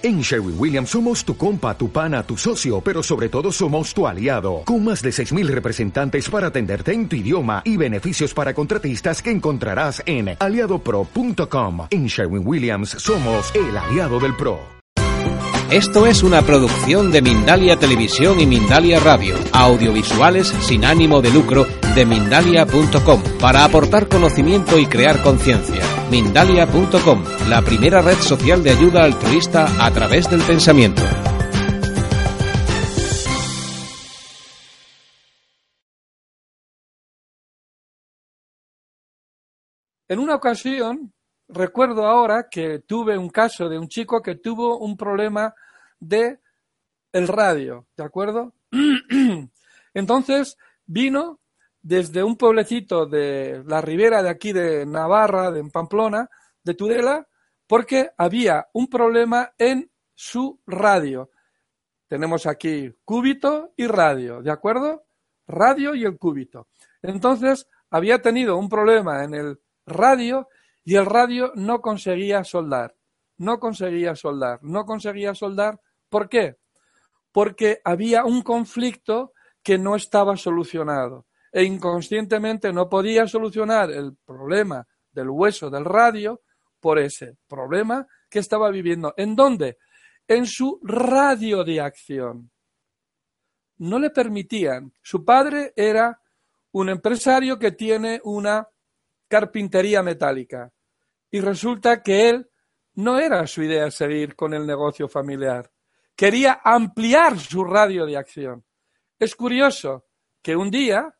En Sherwin Williams somos tu compa, tu pana, tu socio, pero sobre todo somos tu aliado, con más de 6.000 representantes para atenderte en tu idioma y beneficios para contratistas que encontrarás en aliadopro.com. En Sherwin Williams somos el aliado del PRO. Esto es una producción de Mindalia Televisión y Mindalia Radio, audiovisuales sin ánimo de lucro de mindalia.com, para aportar conocimiento y crear conciencia. Mindalia.com, la primera red social de ayuda altruista a través del pensamiento. En una ocasión, recuerdo ahora que tuve un caso de un chico que tuvo un problema de el radio, ¿de acuerdo? Entonces vino desde un pueblecito de la ribera de aquí de Navarra, de Pamplona, de Tudela, porque había un problema en su radio. Tenemos aquí cúbito y radio, ¿de acuerdo? Radio y el cúbito. Entonces, había tenido un problema en el radio y el radio no conseguía soldar. No conseguía soldar. No conseguía soldar. ¿Por qué? Porque había un conflicto que no estaba solucionado e inconscientemente no podía solucionar el problema del hueso del radio por ese problema que estaba viviendo. ¿En dónde? En su radio de acción. No le permitían. Su padre era un empresario que tiene una carpintería metálica y resulta que él no era su idea seguir con el negocio familiar. Quería ampliar su radio de acción. Es curioso que un día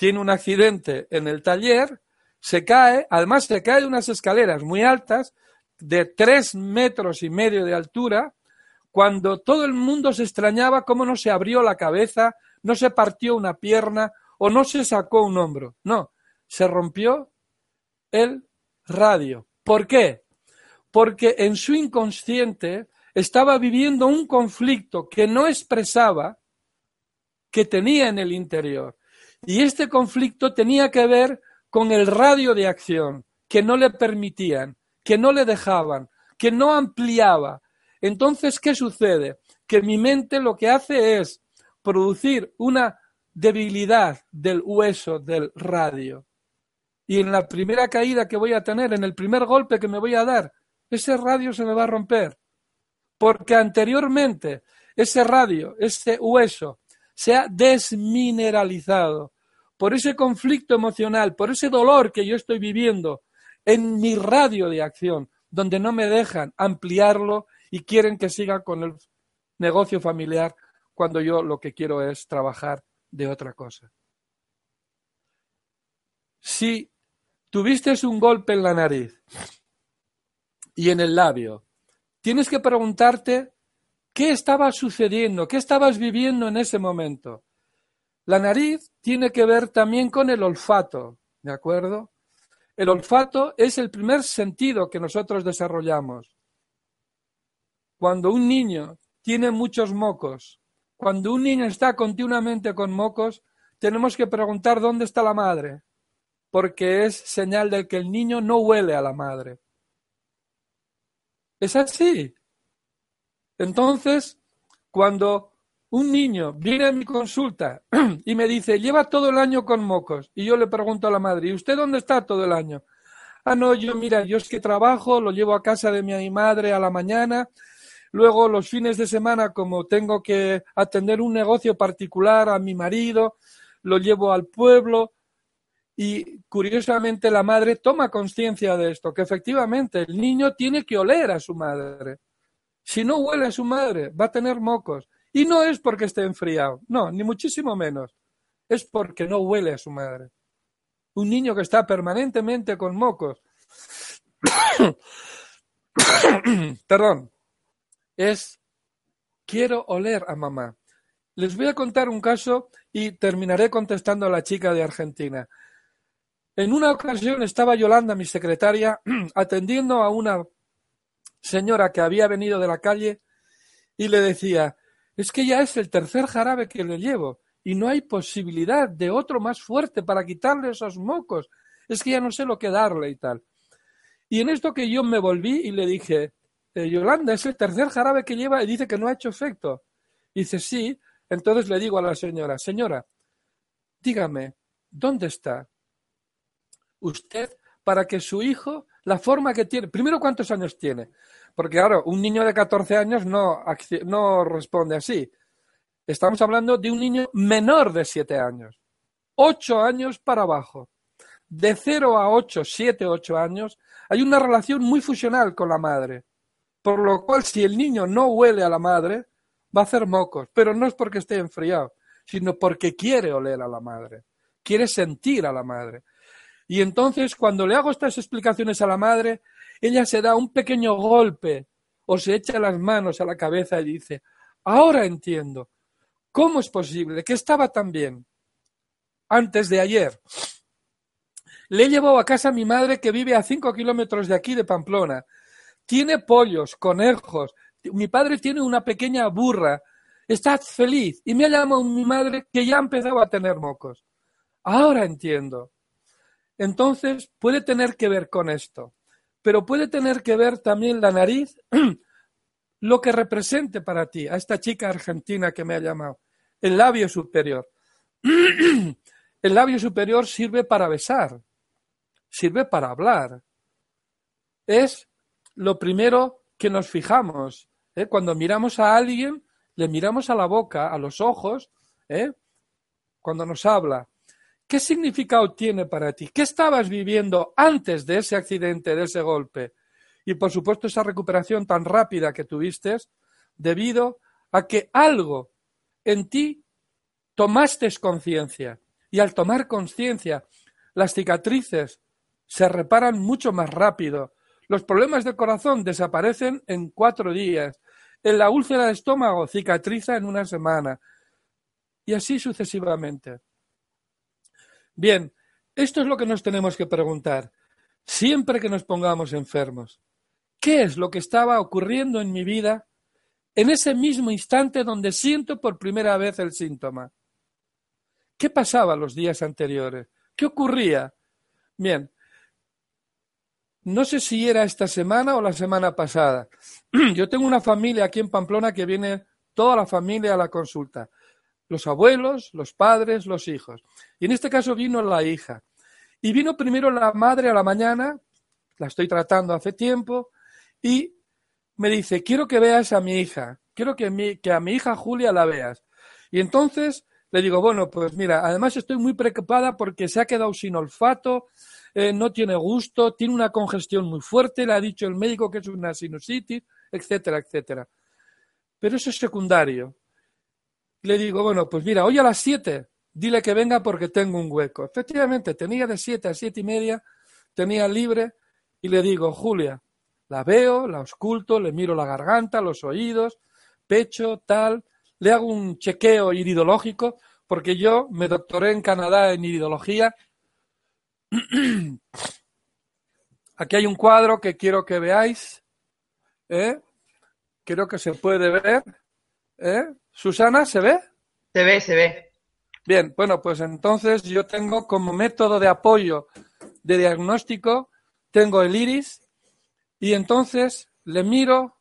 tiene un accidente en el taller, se cae, además se cae de unas escaleras muy altas, de tres metros y medio de altura, cuando todo el mundo se extrañaba cómo no se abrió la cabeza, no se partió una pierna o no se sacó un hombro. No, se rompió el radio. ¿Por qué? Porque en su inconsciente estaba viviendo un conflicto que no expresaba, que tenía en el interior. Y este conflicto tenía que ver con el radio de acción, que no le permitían, que no le dejaban, que no ampliaba. Entonces, ¿qué sucede? Que mi mente lo que hace es producir una debilidad del hueso del radio. Y en la primera caída que voy a tener, en el primer golpe que me voy a dar, ese radio se me va a romper. Porque anteriormente ese radio, ese hueso, se ha desmineralizado por ese conflicto emocional, por ese dolor que yo estoy viviendo en mi radio de acción, donde no me dejan ampliarlo y quieren que siga con el negocio familiar cuando yo lo que quiero es trabajar de otra cosa. Si tuviste un golpe en la nariz y en el labio, tienes que preguntarte ¿Qué estaba sucediendo? ¿Qué estabas viviendo en ese momento? La nariz tiene que ver también con el olfato, ¿de acuerdo? El olfato es el primer sentido que nosotros desarrollamos. Cuando un niño tiene muchos mocos, cuando un niño está continuamente con mocos, tenemos que preguntar dónde está la madre, porque es señal de que el niño no huele a la madre. Es así. Entonces, cuando un niño viene a mi consulta y me dice, lleva todo el año con mocos, y yo le pregunto a la madre, ¿y usted dónde está todo el año? Ah, no, yo mira, yo es que trabajo, lo llevo a casa de mi madre a la mañana, luego los fines de semana, como tengo que atender un negocio particular a mi marido, lo llevo al pueblo, y curiosamente la madre toma conciencia de esto, que efectivamente el niño tiene que oler a su madre. Si no huele a su madre, va a tener mocos. Y no es porque esté enfriado, no, ni muchísimo menos. Es porque no huele a su madre. Un niño que está permanentemente con mocos. Perdón. Es quiero oler a mamá. Les voy a contar un caso y terminaré contestando a la chica de Argentina. En una ocasión estaba Yolanda, mi secretaria, atendiendo a una señora que había venido de la calle y le decía, es que ya es el tercer jarabe que le llevo y no hay posibilidad de otro más fuerte para quitarle esos mocos. Es que ya no sé lo que darle y tal. Y en esto que yo me volví y le dije, eh, Yolanda, es el tercer jarabe que lleva y dice que no ha hecho efecto. dice, sí. Entonces le digo a la señora, señora, dígame, ¿dónde está usted para que su hijo, la forma que tiene, primero cuántos años tiene? Porque claro, un niño de 14 años no, no responde así. Estamos hablando de un niño menor de 7 años, 8 años para abajo. De 0 a 8, 7, 8 años, hay una relación muy fusional con la madre. Por lo cual, si el niño no huele a la madre, va a hacer mocos. Pero no es porque esté enfriado, sino porque quiere oler a la madre, quiere sentir a la madre. Y entonces, cuando le hago estas explicaciones a la madre, ella se da un pequeño golpe o se echa las manos a la cabeza y dice, ahora entiendo, ¿cómo es posible que estaba tan bien antes de ayer? Le he llevado a casa a mi madre que vive a cinco kilómetros de aquí, de Pamplona. Tiene pollos, conejos. Mi padre tiene una pequeña burra. Está feliz. Y me ha llamado mi madre que ya ha empezado a tener mocos. Ahora entiendo. Entonces, puede tener que ver con esto pero puede tener que ver también la nariz, lo que represente para ti, a esta chica argentina que me ha llamado, el labio superior. El labio superior sirve para besar, sirve para hablar. Es lo primero que nos fijamos. ¿eh? Cuando miramos a alguien, le miramos a la boca, a los ojos, ¿eh? cuando nos habla. ¿Qué significado tiene para ti? ¿Qué estabas viviendo antes de ese accidente, de ese golpe? Y por supuesto esa recuperación tan rápida que tuviste debido a que algo en ti tomaste conciencia. Y al tomar conciencia, las cicatrices se reparan mucho más rápido. Los problemas del corazón desaparecen en cuatro días. En la úlcera de estómago cicatriza en una semana. Y así sucesivamente. Bien, esto es lo que nos tenemos que preguntar siempre que nos pongamos enfermos. ¿Qué es lo que estaba ocurriendo en mi vida en ese mismo instante donde siento por primera vez el síntoma? ¿Qué pasaba los días anteriores? ¿Qué ocurría? Bien, no sé si era esta semana o la semana pasada. Yo tengo una familia aquí en Pamplona que viene toda la familia a la consulta los abuelos, los padres, los hijos. Y en este caso vino la hija. Y vino primero la madre a la mañana, la estoy tratando hace tiempo, y me dice, quiero que veas a mi hija, quiero que, que a mi hija Julia la veas. Y entonces le digo, bueno, pues mira, además estoy muy preocupada porque se ha quedado sin olfato, eh, no tiene gusto, tiene una congestión muy fuerte, le ha dicho el médico que es una sinusitis, etcétera, etcétera. Pero eso es secundario le digo, bueno, pues mira, hoy a las siete, dile que venga porque tengo un hueco. Efectivamente, tenía de siete a siete y media, tenía libre, y le digo, Julia, la veo, la ausculto, le miro la garganta, los oídos, pecho, tal, le hago un chequeo iridológico, porque yo me doctoré en Canadá en iridología. Aquí hay un cuadro que quiero que veáis. ¿eh? Creo que se puede ver. ¿eh? Susana, ¿se ve? Se ve, se ve. Bien, bueno, pues entonces yo tengo como método de apoyo de diagnóstico, tengo el iris y entonces le miro,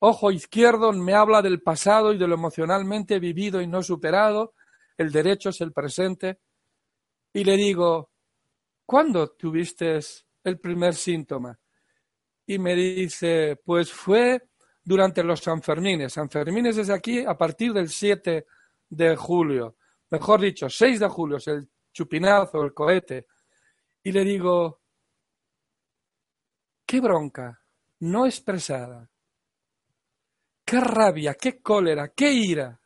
ojo izquierdo me habla del pasado y de lo emocionalmente vivido y no superado, el derecho es el presente, y le digo, ¿cuándo tuviste el primer síntoma? Y me dice, pues fue durante los Sanfermines. Sanfermines es aquí a partir del 7 de julio, mejor dicho, 6 de julio es el chupinazo, el cohete. Y le digo, qué bronca no expresada, qué rabia, qué cólera, qué ira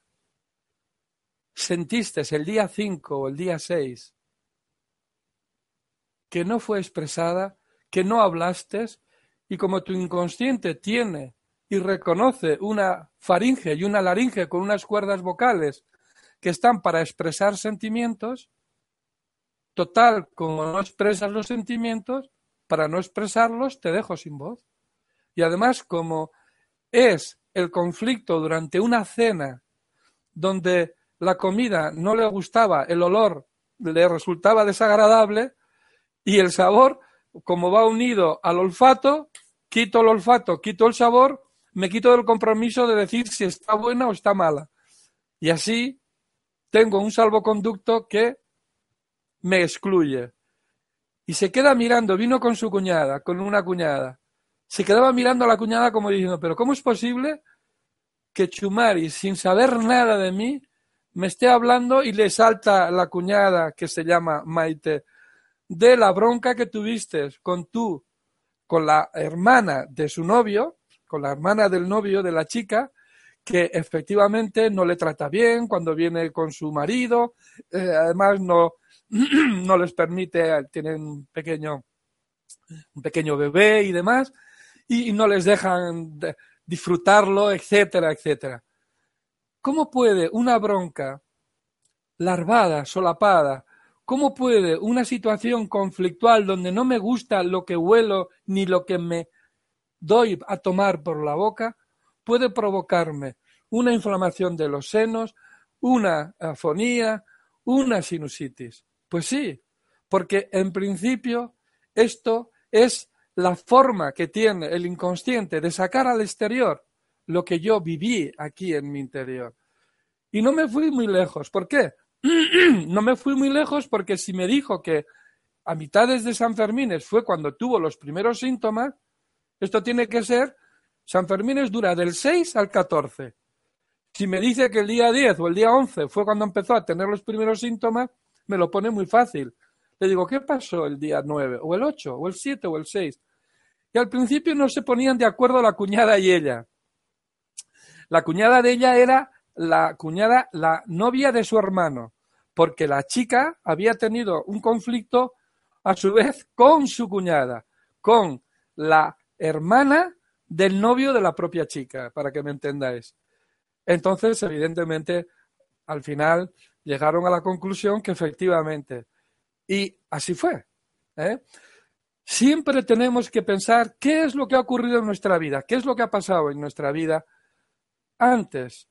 sentiste el día 5 o el día 6 que no fue expresada, que no hablaste y como tu inconsciente tiene y reconoce una faringe y una laringe con unas cuerdas vocales que están para expresar sentimientos, total, como no expresas los sentimientos, para no expresarlos te dejo sin voz. Y además, como es el conflicto durante una cena donde la comida no le gustaba, el olor le resultaba desagradable y el sabor, como va unido al olfato, quito el olfato, quito el sabor, me quito del compromiso de decir si está buena o está mala. Y así tengo un salvoconducto que me excluye. Y se queda mirando, vino con su cuñada, con una cuñada. Se quedaba mirando a la cuñada como diciendo, pero ¿cómo es posible que Chumari, sin saber nada de mí, me esté hablando y le salta la cuñada que se llama Maite de la bronca que tuviste con tú, con la hermana de su novio, con la hermana del novio de la chica, que efectivamente no le trata bien cuando viene con su marido, eh, además no, no les permite, tienen un pequeño, un pequeño bebé y demás, y, no les dejan disfrutarlo, etcétera, etcétera. ¿Cómo puede una bronca larvada, solapada, cómo puede una situación conflictual donde no me gusta lo que huelo ni lo que me doy a tomar por la boca, puede provocarme una inflamación de los senos, una afonía, una sinusitis? Pues sí, porque en principio esto es la forma que tiene el inconsciente de sacar al exterior lo que yo viví aquí en mi interior. Y no me fui muy lejos. ¿Por qué? no me fui muy lejos porque si me dijo que a mitades de San Fermín fue cuando tuvo los primeros síntomas, esto tiene que ser, San Fermín dura del 6 al 14. Si me dice que el día 10 o el día 11 fue cuando empezó a tener los primeros síntomas, me lo pone muy fácil. Le digo, ¿qué pasó el día 9 o el 8 o el 7 o el 6? Y al principio no se ponían de acuerdo la cuñada y ella. La cuñada de ella era la cuñada, la novia de su hermano, porque la chica había tenido un conflicto a su vez con su cuñada, con la hermana del novio de la propia chica, para que me entendáis. Entonces, evidentemente, al final llegaron a la conclusión que efectivamente, y así fue. ¿eh? Siempre tenemos que pensar qué es lo que ha ocurrido en nuestra vida, qué es lo que ha pasado en nuestra vida antes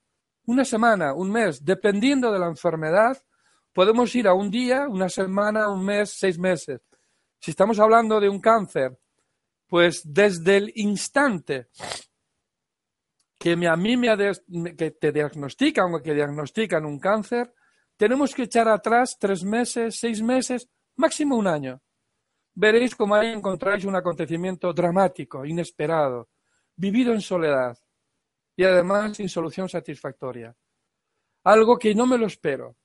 una semana, un mes, dependiendo de la enfermedad, podemos ir a un día, una semana, un mes, seis meses. Si estamos hablando de un cáncer, pues desde el instante que a mí me que te diagnostican o que diagnostican un cáncer, tenemos que echar atrás tres meses, seis meses, máximo un año. Veréis cómo ahí encontráis un acontecimiento dramático, inesperado, vivido en soledad y además sin solución satisfactoria. Algo que no me lo espero.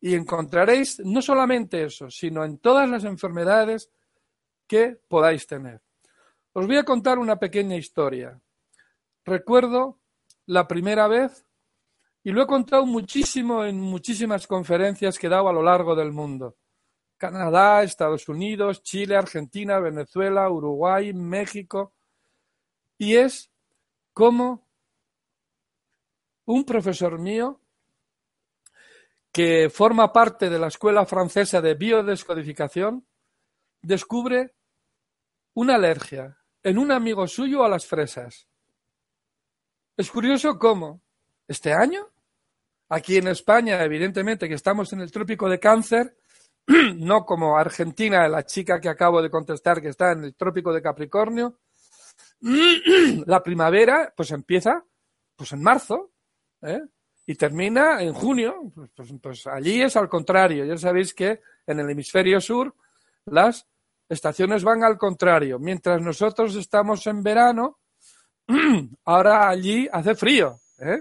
Y encontraréis no solamente eso, sino en todas las enfermedades que podáis tener. Os voy a contar una pequeña historia. Recuerdo la primera vez, y lo he contado muchísimo en muchísimas conferencias que he dado a lo largo del mundo. Canadá, Estados Unidos, Chile, Argentina, Venezuela, Uruguay, México. Y es cómo un profesor mío que forma parte de la Escuela Francesa de Biodescodificación descubre una alergia en un amigo suyo a las fresas. Es curioso cómo este año, aquí en España, evidentemente que estamos en el trópico de cáncer, no como Argentina, la chica que acabo de contestar que está en el trópico de Capricornio, la primavera pues empieza pues en marzo, ¿eh? y termina en junio. Pues, pues, pues, allí es al contrario. Ya sabéis que en el hemisferio sur las estaciones van al contrario. Mientras nosotros estamos en verano, ahora allí hace frío. ¿eh?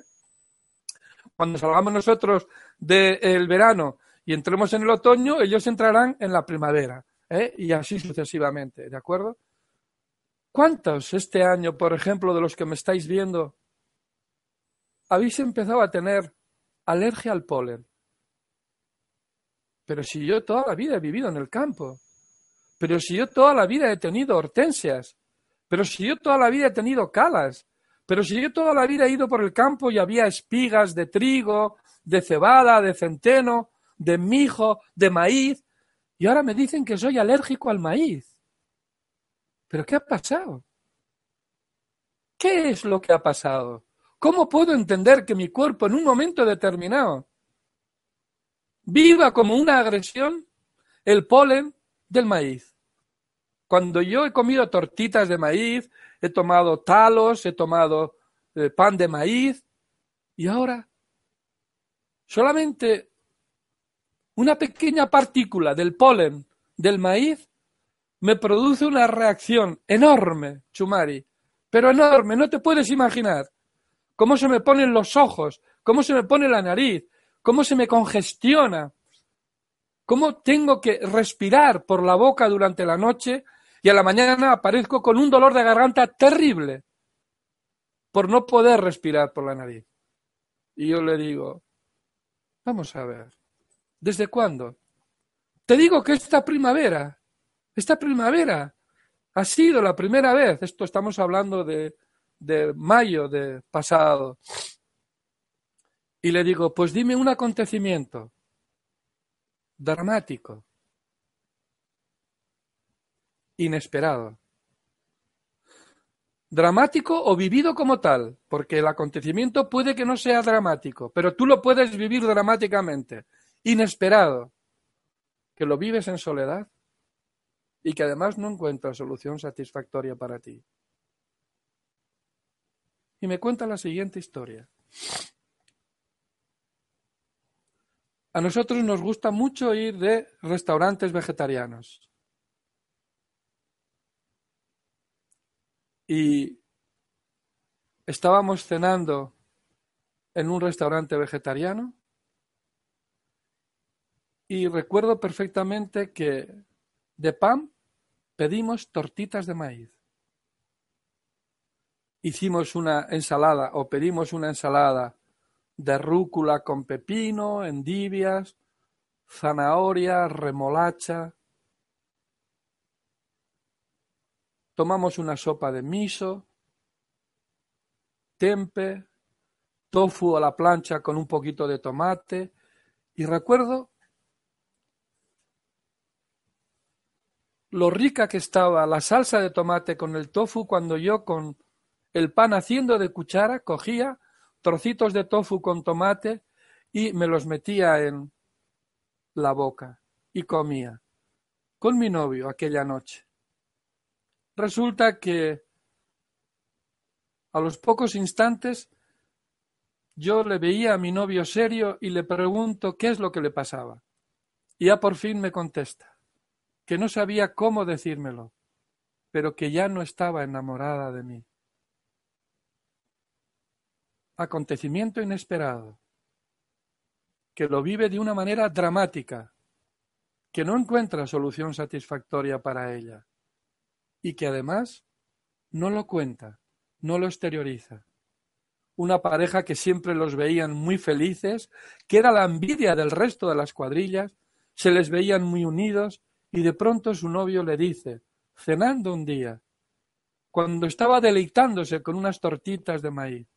Cuando salgamos nosotros del verano y entremos en el otoño, ellos entrarán en la primavera. ¿eh? Y así sucesivamente. ¿De acuerdo? ¿Cuántos este año, por ejemplo, de los que me estáis viendo, habéis empezado a tener alergia al polen. Pero si yo toda la vida he vivido en el campo, pero si yo toda la vida he tenido hortensias, pero si yo toda la vida he tenido calas, pero si yo toda la vida he ido por el campo y había espigas de trigo, de cebada, de centeno, de mijo, de maíz, y ahora me dicen que soy alérgico al maíz. ¿Pero qué ha pasado? ¿Qué es lo que ha pasado? ¿Cómo puedo entender que mi cuerpo en un momento determinado viva como una agresión el polen del maíz? Cuando yo he comido tortitas de maíz, he tomado talos, he tomado eh, pan de maíz y ahora solamente una pequeña partícula del polen del maíz me produce una reacción enorme, Chumari, pero enorme, no te puedes imaginar cómo se me ponen los ojos, cómo se me pone la nariz, cómo se me congestiona, cómo tengo que respirar por la boca durante la noche y a la mañana aparezco con un dolor de garganta terrible por no poder respirar por la nariz. Y yo le digo, vamos a ver, ¿desde cuándo? Te digo que esta primavera, esta primavera ha sido la primera vez, esto estamos hablando de, de mayo de pasado, y le digo, pues dime un acontecimiento dramático, inesperado. Dramático o vivido como tal, porque el acontecimiento puede que no sea dramático, pero tú lo puedes vivir dramáticamente. Inesperado, que lo vives en soledad y que además no encuentras solución satisfactoria para ti. Y me cuenta la siguiente historia. A nosotros nos gusta mucho ir de restaurantes vegetarianos. Y estábamos cenando en un restaurante vegetariano y recuerdo perfectamente que de pan pedimos tortitas de maíz. Hicimos una ensalada o pedimos una ensalada de rúcula con pepino, endivias, zanahoria, remolacha. Tomamos una sopa de miso, tempe, tofu a la plancha con un poquito de tomate y recuerdo lo rica que estaba la salsa de tomate con el tofu cuando yo con el pan haciendo de cuchara cogía trocitos de tofu con tomate y me los metía en la boca y comía con mi novio aquella noche. Resulta que a los pocos instantes yo le veía a mi novio serio y le pregunto qué es lo que le pasaba. Y ya por fin me contesta que no sabía cómo decírmelo, pero que ya no estaba enamorada de mí acontecimiento inesperado, que lo vive de una manera dramática, que no encuentra solución satisfactoria para ella y que además no lo cuenta, no lo exterioriza. Una pareja que siempre los veían muy felices, que era la envidia del resto de las cuadrillas, se les veían muy unidos y de pronto su novio le dice, cenando un día, cuando estaba deleitándose con unas tortitas de maíz,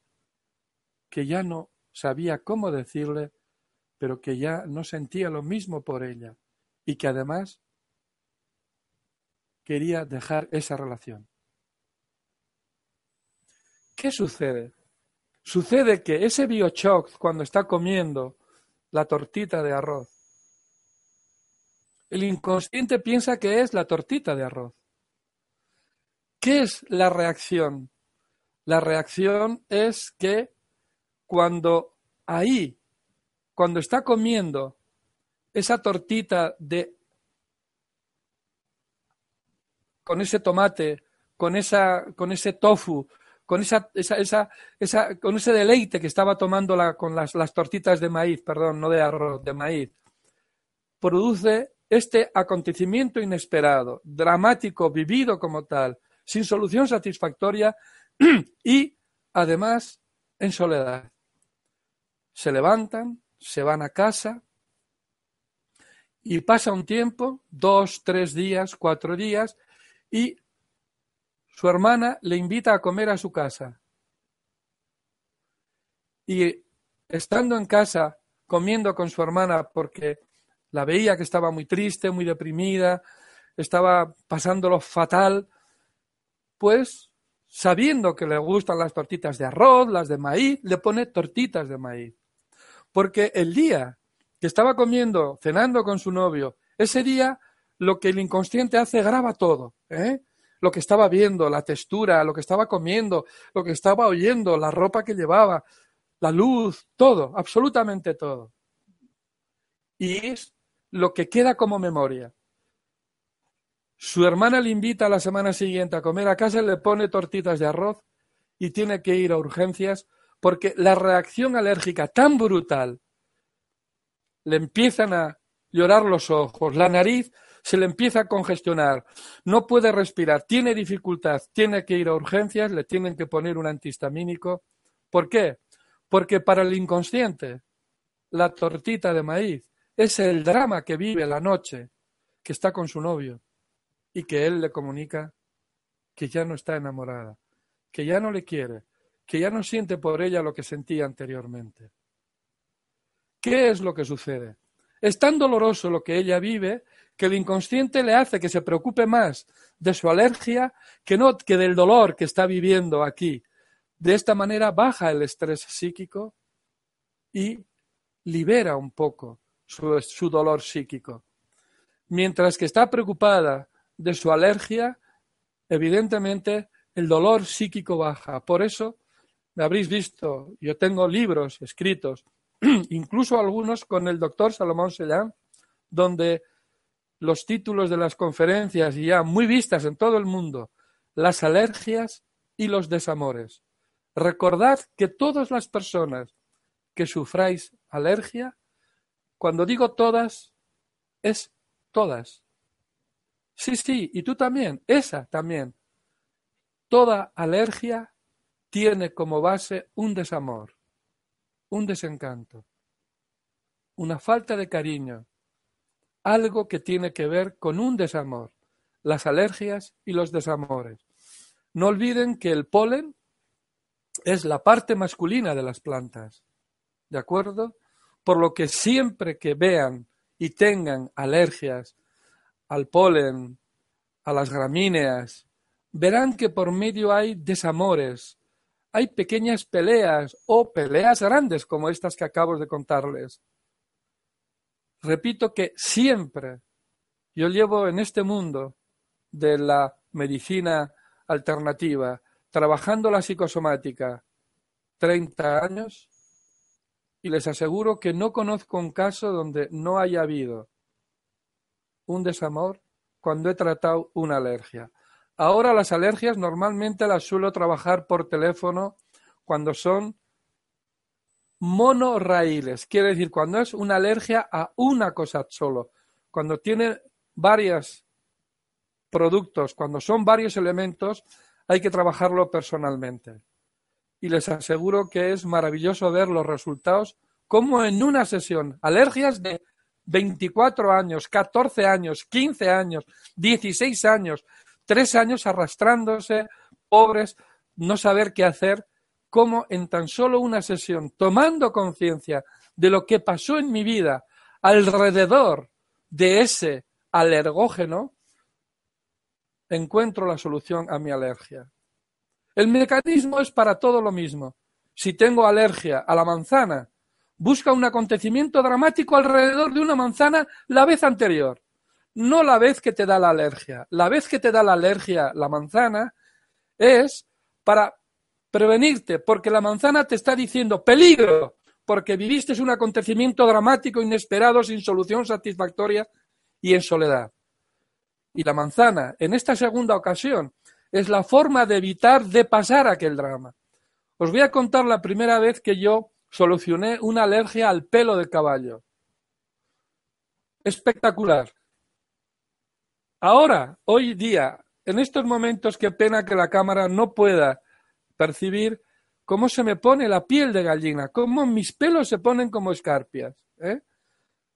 que ya no sabía cómo decirle, pero que ya no sentía lo mismo por ella y que además quería dejar esa relación. ¿Qué sucede? Sucede que ese biochoc cuando está comiendo la tortita de arroz, el inconsciente piensa que es la tortita de arroz. ¿Qué es la reacción? La reacción es que cuando ahí, cuando está comiendo esa tortita de con ese tomate, con esa, con ese tofu, con esa, esa, esa, esa con ese deleite que estaba tomando la, con las, las tortitas de maíz, perdón, no de arroz, de maíz, produce este acontecimiento inesperado, dramático, vivido como tal, sin solución satisfactoria y además en soledad se levantan, se van a casa y pasa un tiempo, dos, tres días, cuatro días, y su hermana le invita a comer a su casa. Y estando en casa, comiendo con su hermana porque la veía que estaba muy triste, muy deprimida, estaba pasándolo fatal, pues sabiendo que le gustan las tortitas de arroz, las de maíz, le pone tortitas de maíz. Porque el día que estaba comiendo, cenando con su novio, ese día lo que el inconsciente hace graba todo. ¿eh? lo que estaba viendo, la textura, lo que estaba comiendo, lo que estaba oyendo, la ropa que llevaba, la luz, todo, absolutamente todo. Y es lo que queda como memoria. Su hermana le invita a la semana siguiente a comer a casa, le pone tortitas de arroz y tiene que ir a urgencias porque la reacción alérgica tan brutal le empiezan a llorar los ojos, la nariz se le empieza a congestionar, no puede respirar, tiene dificultad, tiene que ir a urgencias, le tienen que poner un antihistamínico. ¿Por qué? Porque para el inconsciente la tortita de maíz es el drama que vive la noche, que está con su novio y que él le comunica que ya no está enamorada, que ya no le quiere, que ya no siente por ella lo que sentía anteriormente. ¿Qué es lo que sucede? Es tan doloroso lo que ella vive que el inconsciente le hace que se preocupe más de su alergia que no que del dolor que está viviendo aquí. De esta manera baja el estrés psíquico y libera un poco su, su dolor psíquico. Mientras que está preocupada de su alergia, evidentemente el dolor psíquico baja. Por eso me habréis visto, yo tengo libros escritos, incluso algunos con el doctor Salomón Sellán, donde los títulos de las conferencias ya muy vistas en todo el mundo, las alergias y los desamores. Recordad que todas las personas que sufráis alergia, cuando digo todas, es todas. Sí, sí, y tú también, esa también. Toda alergia tiene como base un desamor, un desencanto, una falta de cariño, algo que tiene que ver con un desamor, las alergias y los desamores. No olviden que el polen es la parte masculina de las plantas, ¿de acuerdo? Por lo que siempre que vean y tengan alergias al polen, a las gramíneas, verán que por medio hay desamores, hay pequeñas peleas o peleas grandes como estas que acabo de contarles. Repito que siempre yo llevo en este mundo de la medicina alternativa, trabajando la psicosomática 30 años, y les aseguro que no conozco un caso donde no haya habido un desamor cuando he tratado una alergia. Ahora las alergias normalmente las suelo trabajar por teléfono cuando son monorraíles, quiere decir cuando es una alergia a una cosa solo, cuando tiene varios productos, cuando son varios elementos, hay que trabajarlo personalmente. Y les aseguro que es maravilloso ver los resultados como en una sesión, alergias de 24 años, 14 años, 15 años, 16 años, tres años arrastrándose, pobres, no saber qué hacer, como en tan solo una sesión, tomando conciencia de lo que pasó en mi vida alrededor de ese alergógeno, encuentro la solución a mi alergia. El mecanismo es para todo lo mismo. Si tengo alergia a la manzana, busca un acontecimiento dramático alrededor de una manzana la vez anterior no la vez que te da la alergia. La vez que te da la alergia la manzana es para prevenirte, porque la manzana te está diciendo peligro, porque viviste un acontecimiento dramático, inesperado, sin solución satisfactoria y en soledad. Y la manzana, en esta segunda ocasión, es la forma de evitar de pasar aquel drama. Os voy a contar la primera vez que yo solucioné una alergia al pelo de caballo. Espectacular. Ahora, hoy día, en estos momentos, qué pena que la cámara no pueda percibir cómo se me pone la piel de gallina, cómo mis pelos se ponen como escarpias. ¿eh?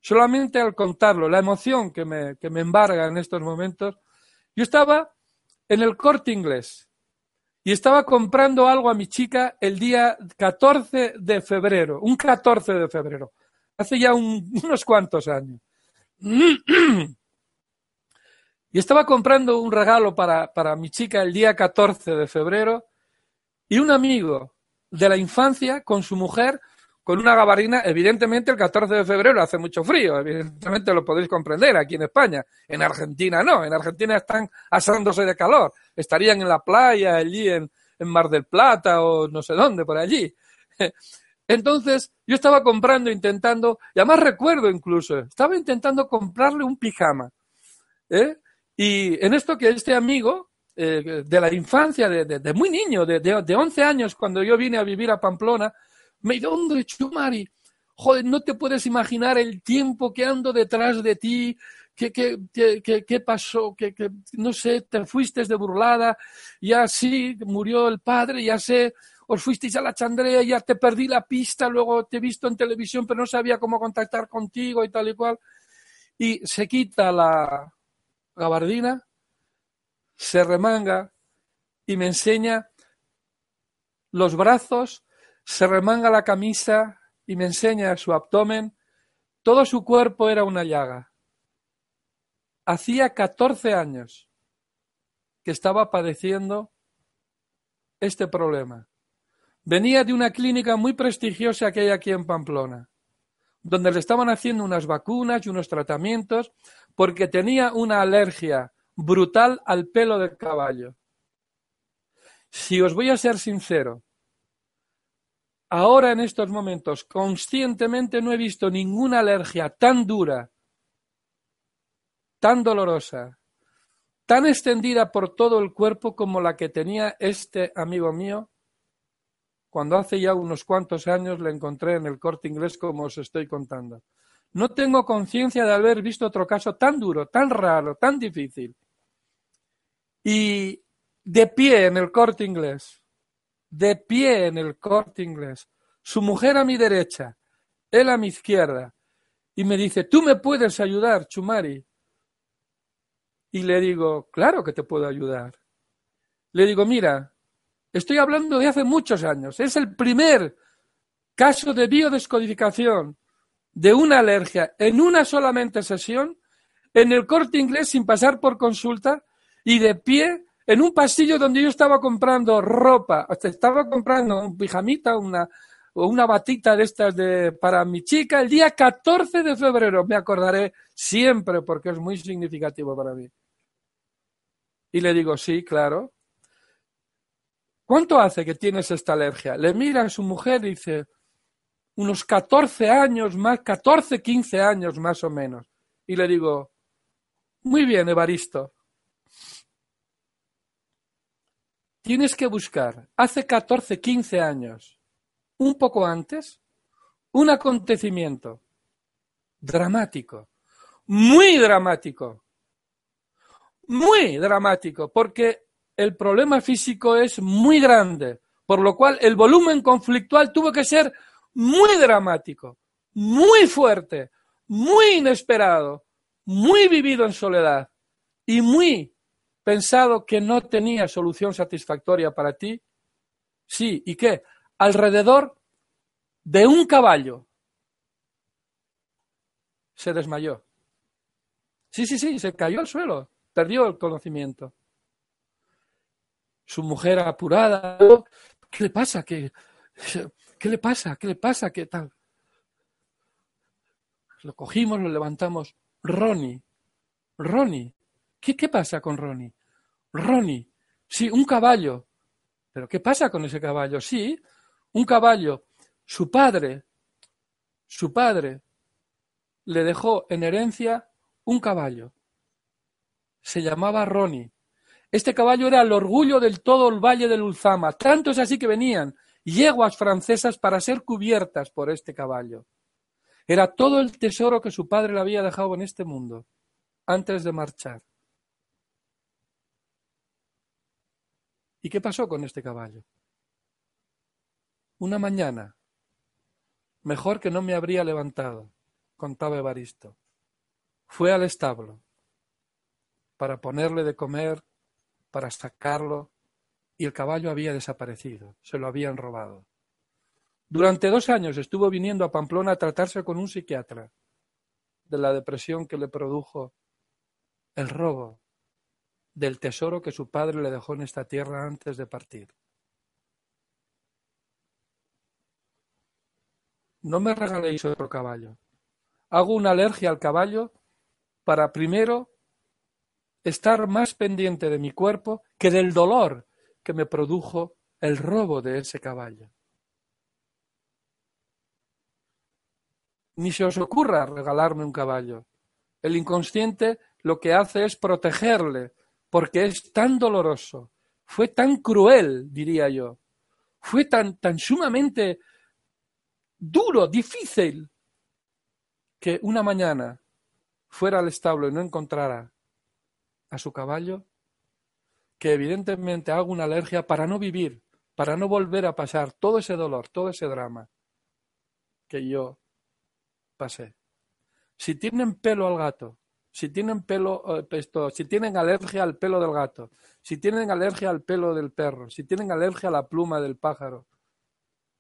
Solamente al contarlo, la emoción que me, que me embarga en estos momentos. Yo estaba en el corte inglés y estaba comprando algo a mi chica el día 14 de febrero, un 14 de febrero, hace ya unos cuantos años. Y estaba comprando un regalo para, para mi chica el día 14 de febrero y un amigo de la infancia con su mujer con una gabardina, evidentemente el 14 de febrero hace mucho frío, evidentemente lo podéis comprender aquí en España. En Argentina no, en Argentina están asándose de calor, estarían en la playa, allí en, en Mar del Plata o no sé dónde, por allí. Entonces, yo estaba comprando, intentando, y además recuerdo incluso, estaba intentando comprarle un pijama. ¿eh? Y en esto que este amigo, eh, de la infancia, de, de, de muy niño, de, de, 11 años, cuando yo vine a vivir a Pamplona, me dijo, hombre, Chumari, joder, no te puedes imaginar el tiempo que ando detrás de ti, ¿Qué, qué, qué, qué pasó? Que, no sé, te fuiste de burlada, ya sí, murió el padre, ya sé, os fuisteis a la chandrea, ya te perdí la pista, luego te he visto en televisión, pero no sabía cómo contactar contigo y tal y cual. Y se quita la gabardina, se remanga y me enseña los brazos se remanga la camisa y me enseña su abdomen. Todo su cuerpo era una llaga. Hacía catorce años que estaba padeciendo este problema. Venía de una clínica muy prestigiosa que hay aquí en Pamplona, donde le estaban haciendo unas vacunas y unos tratamientos porque tenía una alergia brutal al pelo del caballo. Si os voy a ser sincero, Ahora en estos momentos conscientemente no he visto ninguna alergia tan dura, tan dolorosa, tan extendida por todo el cuerpo como la que tenía este amigo mío cuando hace ya unos cuantos años le encontré en el corte inglés como os estoy contando. No tengo conciencia de haber visto otro caso tan duro, tan raro, tan difícil. Y de pie en el corte inglés, de pie en el corte inglés, su mujer a mi derecha, él a mi izquierda, y me dice, tú me puedes ayudar, Chumari. Y le digo, claro que te puedo ayudar. Le digo, mira, estoy hablando de hace muchos años, es el primer caso de biodescodificación de una alergia en una solamente sesión, en el corte inglés sin pasar por consulta y de pie en un pasillo donde yo estaba comprando ropa, estaba comprando un pijamita, una, o una batita de estas de, para mi chica el día 14 de febrero. Me acordaré siempre porque es muy significativo para mí. Y le digo, sí, claro. ¿Cuánto hace que tienes esta alergia? Le mira a su mujer y dice, unos 14 años más, 14, 15 años más o menos. Y le digo, muy bien, Evaristo, tienes que buscar, hace 14, 15 años, un poco antes, un acontecimiento dramático, muy dramático, muy dramático, porque el problema físico es muy grande, por lo cual el volumen conflictual tuvo que ser muy dramático, muy fuerte, muy inesperado, muy vivido en soledad y muy pensado que no tenía solución satisfactoria para ti? Sí, ¿y qué? Alrededor de un caballo. Se desmayó. Sí, sí, sí, se cayó al suelo, perdió el conocimiento. Su mujer apurada, ¿qué le pasa? ¿Qué, le pasa? ¿Qué le pasa? ¿Qué tal? Lo cogimos, lo levantamos. Ronnie, Ronnie, ¿Qué, ¿Qué pasa con Ronnie? Ronnie, sí, un caballo. ¿Pero qué pasa con ese caballo? Sí, un caballo. Su padre, su padre le dejó en herencia un caballo. Se llamaba Ronnie. Este caballo era el orgullo del todo el valle del Ulzama. Tanto es así que venían yeguas francesas para ser cubiertas por este caballo. Era todo el tesoro que su padre le había dejado en este mundo antes de marchar. ¿Y qué pasó con este caballo? Una mañana, mejor que no me habría levantado, contaba Evaristo. Fue al establo para ponerle de comer, para sacarlo, y el caballo había desaparecido, se lo habían robado. Durante dos años estuvo viniendo a Pamplona a tratarse con un psiquiatra de la depresión que le produjo el robo del tesoro que su padre le dejó en esta tierra antes de partir. no me regaléis otro caballo. Hago una alergia al caballo para primero estar más pendiente de mi cuerpo que del dolor que me produjo el robo de ese caballo. Ni se os ocurra regalarme un caballo. El inconsciente lo que hace es protegerle, porque es tan doloroso, fue tan cruel, diría yo, fue tan, tan sumamente duro, difícil, que una mañana fuera al establo y no encontrara a su caballo, que evidentemente hago una alergia para no vivir, para no volver a pasar todo ese dolor, todo ese drama que yo pasé. Si tienen pelo al gato, si tienen pelo, eh, esto, si tienen alergia al pelo del gato, si tienen alergia al pelo del perro, si tienen alergia a la pluma del pájaro,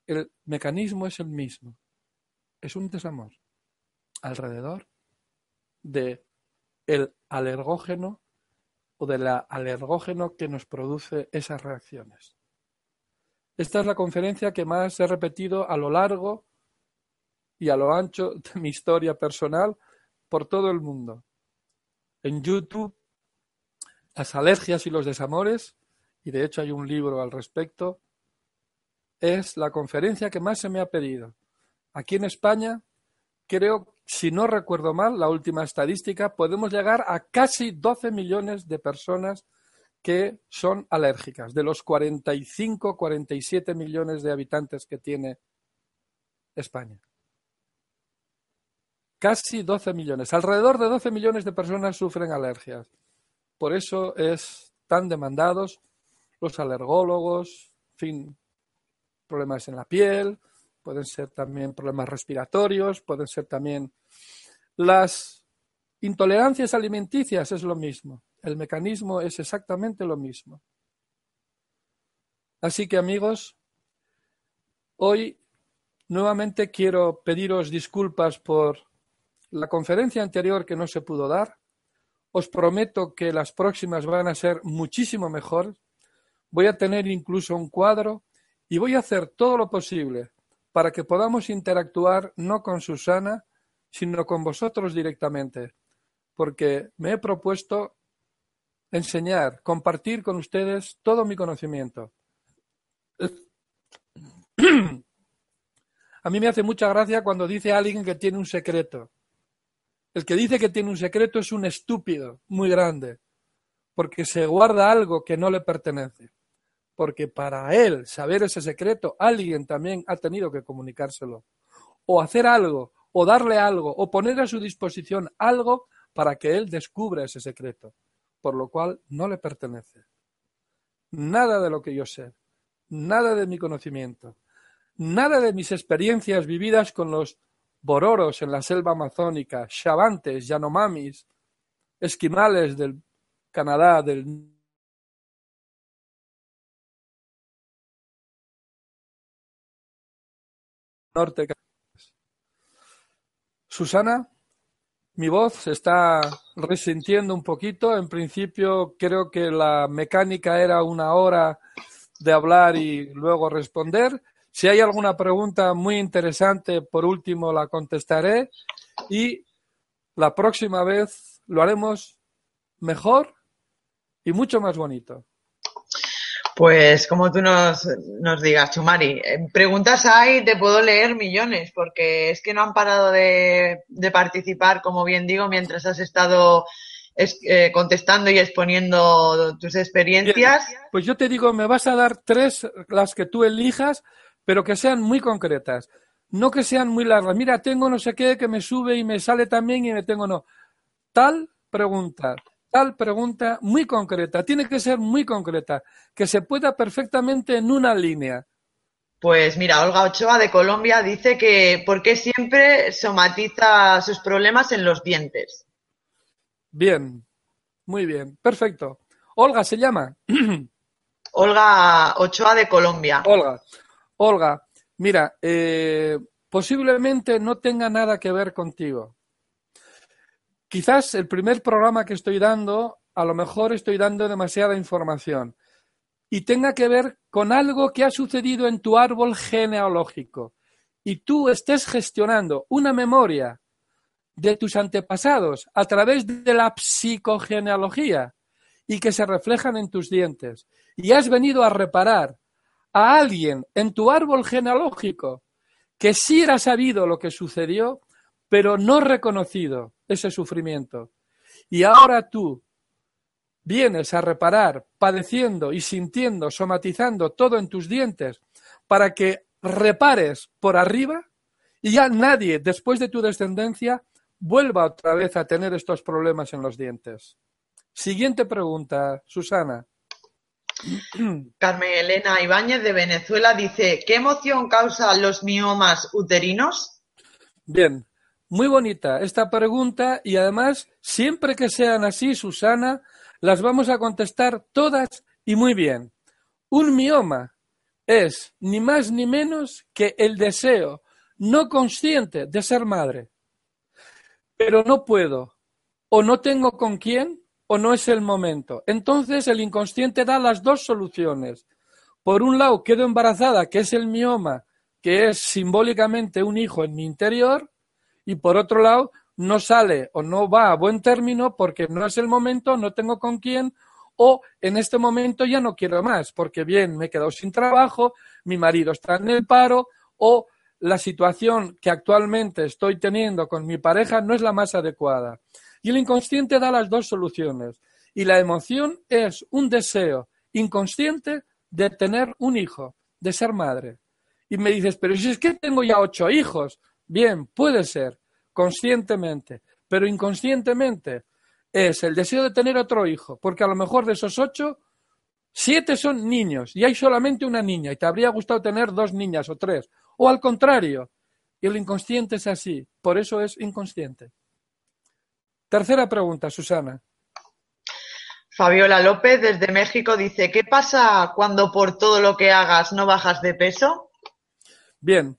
el mecanismo es el mismo. Es un desamor alrededor de el alergógeno o del alergógeno que nos produce esas reacciones. Esta es la conferencia que más he repetido a lo largo y a lo ancho de mi historia personal por todo el mundo. En YouTube, las alergias y los desamores, y de hecho hay un libro al respecto, es la conferencia que más se me ha pedido. Aquí en España, creo, si no recuerdo mal, la última estadística, podemos llegar a casi 12 millones de personas que son alérgicas, de los 45, 47 millones de habitantes que tiene España. Casi 12 millones. Alrededor de 12 millones de personas sufren alergias. Por eso es tan demandados los alergólogos, en fin, problemas en la piel, pueden ser también problemas respiratorios, pueden ser también las intolerancias alimenticias, es lo mismo. El mecanismo es exactamente lo mismo. Así que amigos, hoy nuevamente quiero pediros disculpas por la conferencia anterior que no se pudo dar. Os prometo que las próximas van a ser muchísimo mejor. Voy a tener incluso un cuadro y voy a hacer todo lo posible para que podamos interactuar no con Susana, sino con vosotros directamente, porque me he propuesto enseñar, compartir con ustedes todo mi conocimiento. A mí me hace mucha gracia cuando dice alguien que tiene un secreto. El que dice que tiene un secreto es un estúpido muy grande, porque se guarda algo que no le pertenece porque para él saber ese secreto, alguien también ha tenido que comunicárselo, o hacer algo, o darle algo, o poner a su disposición algo para que él descubra ese secreto, por lo cual no le pertenece. Nada de lo que yo sé, nada de mi conocimiento, nada de mis experiencias vividas con los bororos en la selva amazónica, chavantes, yanomamis, esquimales del Canadá, del norte. Susana, mi voz se está resintiendo un poquito. En principio creo que la mecánica era una hora de hablar y luego responder. Si hay alguna pregunta muy interesante, por último la contestaré y la próxima vez lo haremos mejor y mucho más bonito. Pues como tú nos, nos digas, Chumari, eh, preguntas hay, te puedo leer millones, porque es que no han parado de, participar, como bien digo, mientras has estado eh, contestando y exponiendo tus experiencias. pues yo te digo, me vas a dar tres, las que tú elijas, pero que sean muy concretas. No que sean muy largas. Mira, tengo no sé qué que me sube y me sale también y me tengo no. Tal pregunta, tal pregunta muy concreta, tiene que ser muy concreta, que se pueda perfectamente en una línea. Pues mira, Olga Ochoa de Colombia dice que ¿por qué siempre somatiza sus problemas en los dientes? Bien, muy bien, perfecto. Olga se llama. Olga Ochoa de Colombia. Olga, Olga, mira, eh, posiblemente no tenga nada que ver contigo. Quizás el primer programa que estoy dando, a lo mejor estoy dando demasiada información. Y tenga que ver con algo que ha sucedido en tu árbol genealógico. y tú estés gestionando una memoria de tus antepasados a través de la psicogenealogía y que se reflejan en tus dientes, y has venido a reparar a alguien en tu árbol genealógico que sí era sabido lo que sucedió, pero no reconocido ese sufrimiento. Y ahora tú vienes a reparar, padeciendo y sintiendo, somatizando todo en tus dientes, para que repares por arriba y ya nadie, después de tu descendencia, vuelva otra vez a tener estos problemas en los dientes. Siguiente pregunta, Susana. Carmen Elena Ibáñez de Venezuela dice, ¿qué emoción causan los miomas uterinos? Bien, muy bonita esta pregunta y además, siempre que sean así, Susana, las vamos a contestar todas y muy bien. Un mioma es ni más ni menos que el deseo no consciente de ser madre. Pero no puedo, o no tengo con quién, o no es el momento. Entonces el inconsciente da las dos soluciones. Por un lado, quedo embarazada, que es el mioma, que es simbólicamente un hijo en mi interior, y por otro lado, no sale o no va a buen término porque no es el momento, no tengo con quién, o en este momento ya no quiero más, porque bien, me he quedado sin trabajo, mi marido está en el paro, o la situación que actualmente estoy teniendo con mi pareja no es la más adecuada. Y el inconsciente da las dos soluciones. Y la emoción es un deseo inconsciente de tener un hijo, de ser madre. Y me dices, pero si es que tengo ya ocho hijos, bien, puede ser, conscientemente, pero inconscientemente es el deseo de tener otro hijo, porque a lo mejor de esos ocho, siete son niños y hay solamente una niña y te habría gustado tener dos niñas o tres, o al contrario, y el inconsciente es así, por eso es inconsciente. Tercera pregunta, Susana. Fabiola López desde México dice, ¿qué pasa cuando por todo lo que hagas no bajas de peso? Bien.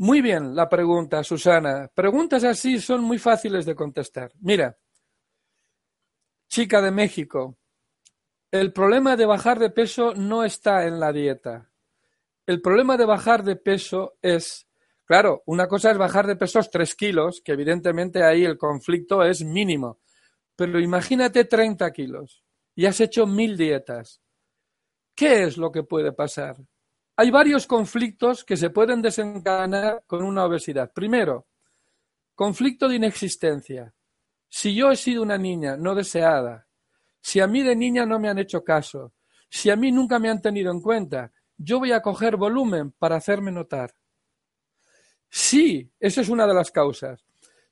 Muy bien la pregunta, Susana. Preguntas así son muy fáciles de contestar. Mira, chica de México, el problema de bajar de peso no está en la dieta. El problema de bajar de peso es Claro, una cosa es bajar de pesos tres kilos, que evidentemente ahí el conflicto es mínimo. Pero imagínate 30 kilos y has hecho mil dietas. ¿Qué es lo que puede pasar? Hay varios conflictos que se pueden desencadenar con una obesidad. Primero, conflicto de inexistencia. Si yo he sido una niña no deseada, si a mí de niña no me han hecho caso, si a mí nunca me han tenido en cuenta, yo voy a coger volumen para hacerme notar. Sí, esa es una de las causas.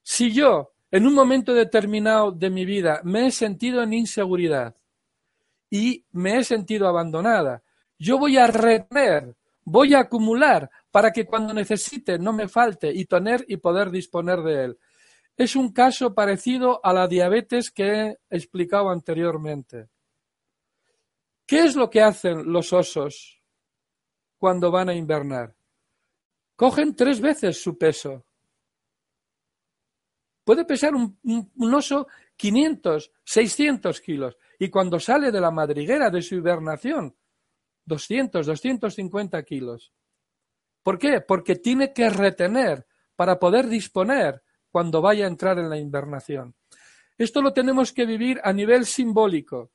Si yo, en un momento determinado de mi vida, me he sentido en inseguridad y me he sentido abandonada, yo voy a retener, voy a acumular para que cuando necesite no me falte y tener y poder disponer de él. Es un caso parecido a la diabetes que he explicado anteriormente. ¿Qué es lo que hacen los osos cuando van a invernar? cogen tres veces su peso. Puede pesar un, oso 500, 600 kilos y cuando sale de la madriguera de su hibernación, 200, 250 kilos. ¿Por qué? Porque tiene que retener para poder disponer cuando vaya a entrar en la invernación. Esto lo tenemos que vivir a nivel simbólico.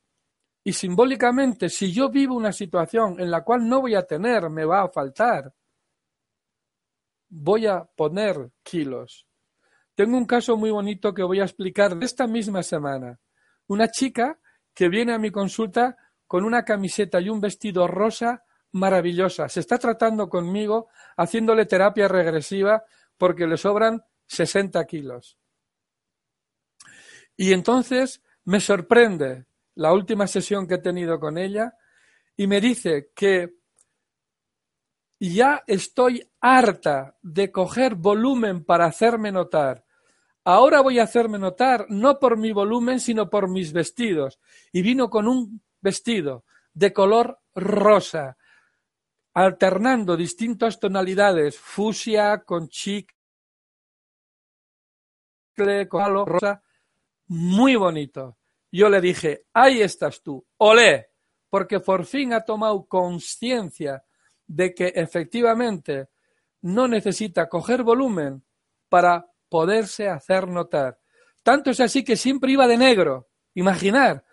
Y simbólicamente, si yo vivo una situación en la cual no voy a tener, me va a faltar, voy a poner kilos. Tengo un caso muy bonito que voy a explicar de esta misma semana. Una chica que viene a mi consulta con una camiseta y un vestido rosa maravillosa. Se está tratando conmigo haciéndole terapia regresiva porque le sobran 60 kilos. Y entonces me sorprende la última sesión que he tenido con ella y me dice que ya estoy harta de coger volumen para hacerme notar. Ahora voy a hacerme notar no por mi volumen, sino por mis vestidos. Y vino con un vestido de color rosa, alternando distintas tonalidades, fusia con chicle, con rosa, muy bonito. Yo le dije, ahí estás tú, olé, porque por fin ha tomado conciencia de que efectivamente no necesita coger volumen para poderse hacer notar. Tanto es así que siempre iba de negro. Imaginar.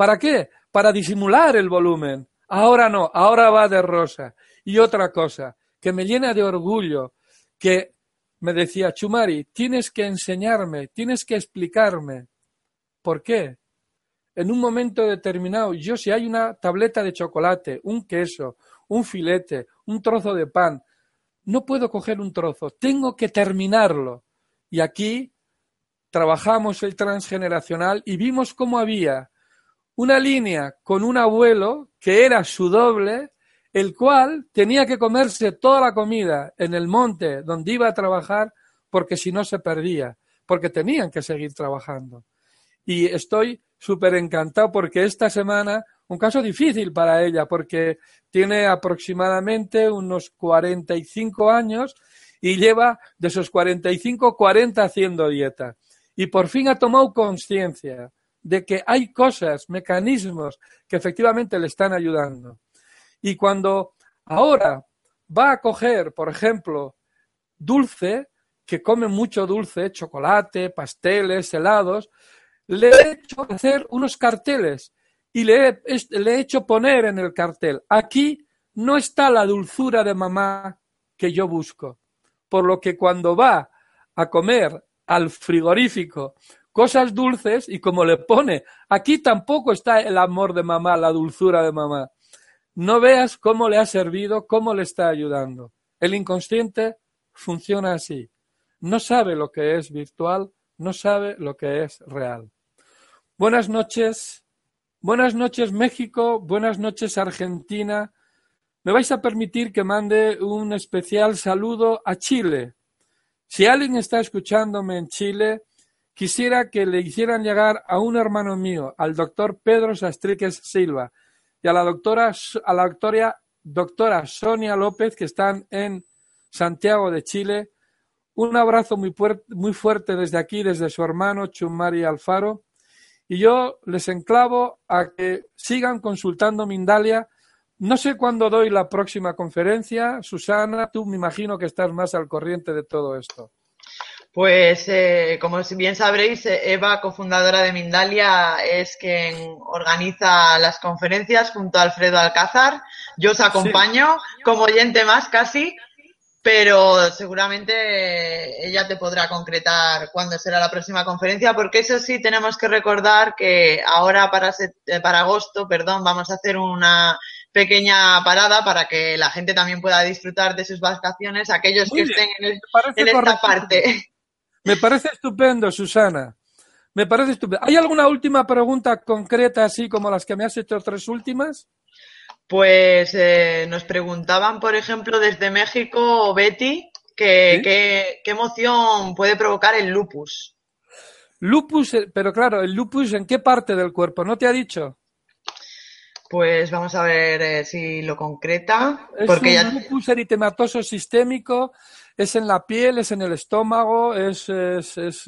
¿Para qué? Para disimular el volumen. Ahora no, ahora va de rosa. Y otra cosa, que me llena de orgullo, que me decía, Chumari, tienes que enseñarme, tienes que explicarme. ¿Por qué? En un momento determinado, yo si hay una tableta de chocolate, un queso, un filete, un trozo de pan, no puedo coger un trozo, tengo que terminarlo. Y aquí trabajamos el transgeneracional y vimos cómo había una línea con un abuelo que era su doble, el cual tenía que comerse toda la comida en el monte donde iba a trabajar porque si no se perdía, porque tenían que seguir trabajando. Y estoy súper encantado porque esta semana, un caso difícil para ella, porque tiene aproximadamente unos 45 años y lleva de esos 45, 40 haciendo dieta. Y por fin ha tomado conciencia de que hay cosas, mecanismos que efectivamente le están ayudando. Y cuando ahora va a coger, por ejemplo, dulce, que come mucho dulce, chocolate, pasteles, helados, le he hecho hacer unos carteles y le he, le he hecho poner en el cartel, aquí no está la dulzura de mamá que yo busco. Por lo que cuando va a comer al frigorífico cosas dulces y como le pone, aquí tampoco está el amor de mamá, la dulzura de mamá. No veas cómo le ha servido, cómo le está ayudando. El inconsciente funciona así. No sabe lo que es virtual, no sabe lo que es real. Buenas noches. Buenas noches México, buenas noches Argentina. Me vais a permitir que mande un especial saludo a Chile. Si alguien está escuchándome en Chile, quisiera que le hicieran llegar a un hermano mío, al doctor Pedro Sastriques Silva, y a la doctora, a la doctora, doctora Sonia López, que están en Santiago de Chile, un abrazo muy, muy fuerte desde aquí, desde su hermano Chumari Alfaro, y yo les enclavo a que sigan consultando Mindalia. No sé cuándo doy la próxima conferencia. Susana, tú me imagino que estás más al corriente de todo esto. Pues, eh, como bien sabréis, Eva, cofundadora de Mindalia, es quien organiza las conferencias junto a Alfredo Alcázar. Yo os acompaño como oyente más casi pero seguramente ella te podrá concretar cuándo será la próxima conferencia, porque eso sí tenemos que recordar que ahora para, eh, para agosto, perdón, vamos a hacer una pequeña parada para que la gente también pueda disfrutar de sus vacaciones, aquellos que estén en, esta parte. Me parece estupendo, Susana. Me parece estupendo. ¿Hay alguna última pregunta concreta, así como las que me has hecho tres últimas? Pues eh, nos preguntaban, por ejemplo, desde México, Betty, que, qué emoción puede provocar el lupus. Lupus, eh, pero claro, el lupus en qué parte del cuerpo, ¿no te ha dicho? Pues vamos a ver eh, si lo concreta. Es porque un lupus eritematoso sistémico, es en la piel, es en el estómago, es... es, es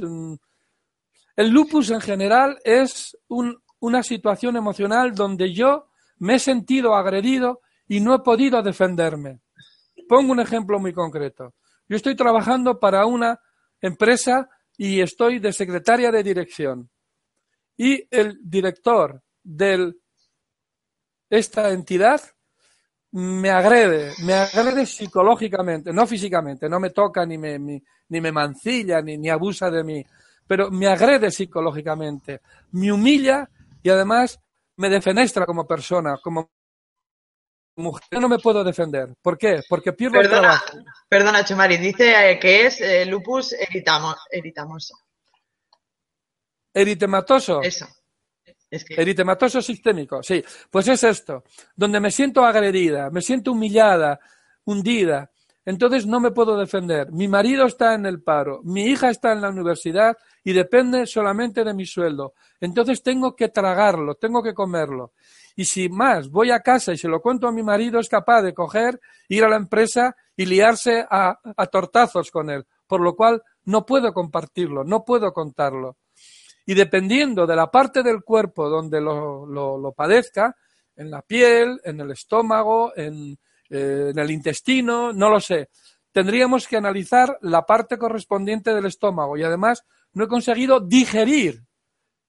El lupus en general es un, una situación emocional donde yo me he sentido agredido y no he podido defenderme. Pongo un ejemplo muy concreto. Yo estoy trabajando para una empresa y estoy de secretaria de dirección. Y el director de esta entidad me agrede, me agrede psicológicamente, no físicamente, no me toca ni me, ni, me mancilla ni, ni abusa de mí, pero me agrede psicológicamente, me humilla y además me defenestra como persona, como mujer. no me puedo defender. ¿Por qué? Porque pierdo perdona, el trabajo. Perdona, Chumari, dice eh, que es eh, lupus eritematoso. Eritematoso. Eso. Eritematoso sistémico, sí. Pues es esto, donde me siento agredida, me siento humillada, hundida, entonces no me puedo defender. Mi marido está en el paro, mi hija está en la universidad y depende solamente de mi sueldo. Entonces tengo que tragarlo, tengo que comerlo. Y si más voy a casa y se lo cuento a mi marido, es capaz de coger, ir a la empresa y liarse a, tortazos con él. Por lo cual no puedo compartirlo, no puedo contarlo. Y dependiendo de la parte del cuerpo donde lo, lo padezca, en la piel, en el estómago, eh, en el intestino, no lo sé. tendríamos que analizar la parte correspondiente del estómago y además no he conseguido digerir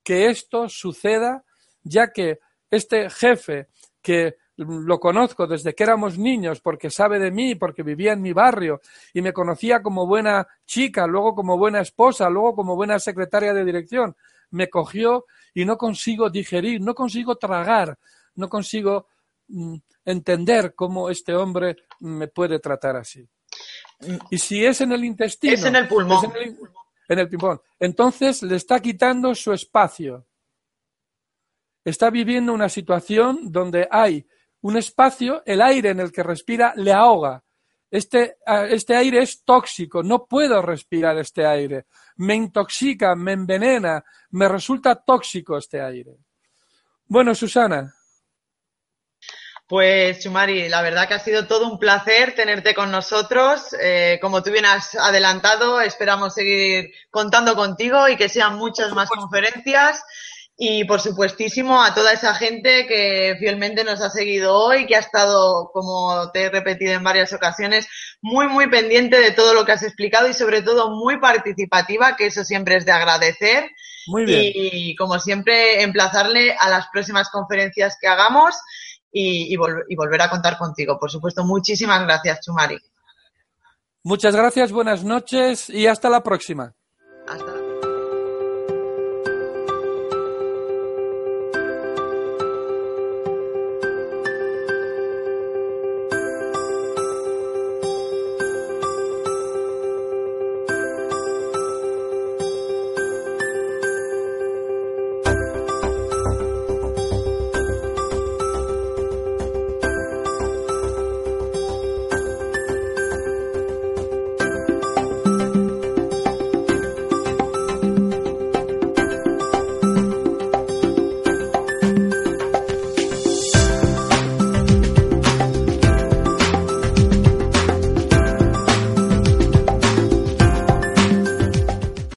que esto suceda, ya que este jefe que lo conozco desde que éramos niños porque sabe de mí, porque vivía en mi barrio y me conocía como buena chica, luego como buena esposa, luego como buena secretaria de dirección, me cogió y no consigo digerir, no consigo tragar, no consigo mm, entender cómo este hombre me puede tratar así. Y si es en el intestino. Es en el pulmón. en el pulmón. Entonces le está quitando su espacio. Está viviendo una situación donde hay un espacio, el aire en el que respira le ahoga. Este, este, aire es tóxico, no puedo respirar este aire. Me intoxica, me envenena, me resulta tóxico este aire. Bueno, Susana. Pues Chumari, la verdad que ha sido todo un placer tenerte con nosotros. Eh, como tú bien has adelantado, esperamos seguir contando contigo y que sean muchas más conferencias. Y por supuestísimo a toda esa gente que fielmente nos ha seguido hoy, que ha estado, como te he repetido en varias ocasiones, muy, muy pendiente de todo lo que has explicado y sobre todo muy participativa, que eso siempre es de agradecer. Muy bien. Y como siempre, emplazarle a las próximas conferencias que hagamos y, y volver a contar contigo. Por supuesto, muchísimas gracias, Chumari. Muchas gracias, buenas noches y hasta la próxima.